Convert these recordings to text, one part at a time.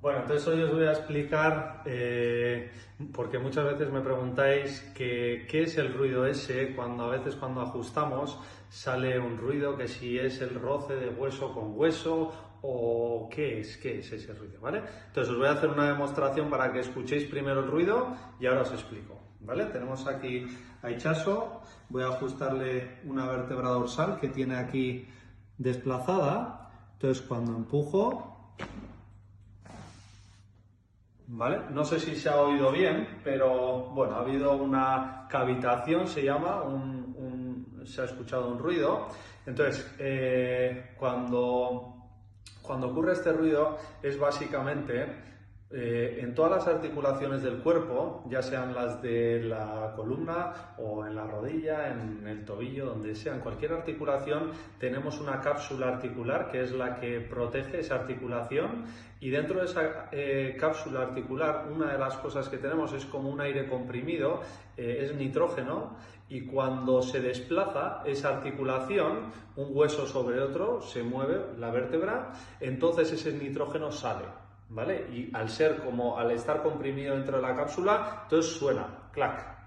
Bueno, entonces hoy os voy a explicar, eh, porque muchas veces me preguntáis qué es el ruido ese, cuando a veces cuando ajustamos sale un ruido, que si es el roce de hueso con hueso o qué es, qué es ese ruido, ¿vale? Entonces os voy a hacer una demostración para que escuchéis primero el ruido y ahora os explico, ¿vale? Tenemos aquí a Ichaso, voy a ajustarle una vértebra dorsal que tiene aquí desplazada, entonces cuando empujo ¿Vale? No sé si se ha oído bien, pero bueno, ha habido una cavitación, se llama, se ha escuchado un ruido. Entonces, eh, cuando, cuando ocurre este ruido es básicamente eh, en todas las articulaciones del cuerpo, ya sean las de la columna o en la rodilla, en el tobillo, donde sea, en cualquier articulación, tenemos una cápsula articular que es la que protege esa articulación y dentro de esa eh, cápsula articular una de las cosas que tenemos es como un aire comprimido, eh, es nitrógeno y cuando se desplaza esa articulación, un hueso sobre otro, se mueve la vértebra, entonces ese nitrógeno sale. ¿Vale? Y al ser como, al estar comprimido dentro de la cápsula, entonces suena, clac.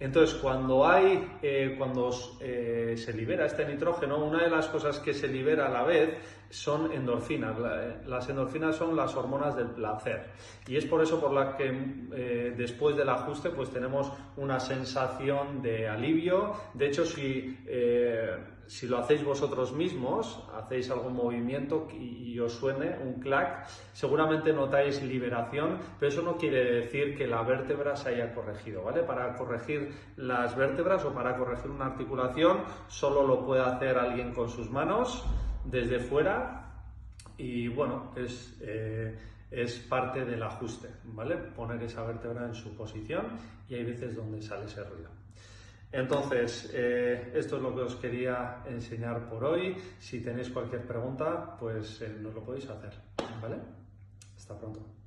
Entonces, cuando hay, eh, cuando eh, se libera este nitrógeno, una de las cosas que se libera a la vez son endorfinas. Eh, las endorfinas son las hormonas del placer. Y es por eso por la que después del ajuste, pues tenemos una sensación de alivio. De hecho, si si lo hacéis vosotros mismos, hacéis algún movimiento y, os suene un clac, seguramente notáis liberación, pero eso no quiere decir que la vértebra se haya corregido, ¿vale? Para corregir las vértebras o para corregir una articulación solo lo puede hacer alguien con sus manos desde fuera y bueno, es, eh, es parte del ajuste, ¿vale? Poner esa vértebra en su posición y hay veces donde sale ese ruido. Entonces, eh, esto es lo que os quería enseñar por hoy. Si tenéis cualquier pregunta, pues eh, nos lo podéis hacer. ¿Vale? Hasta pronto.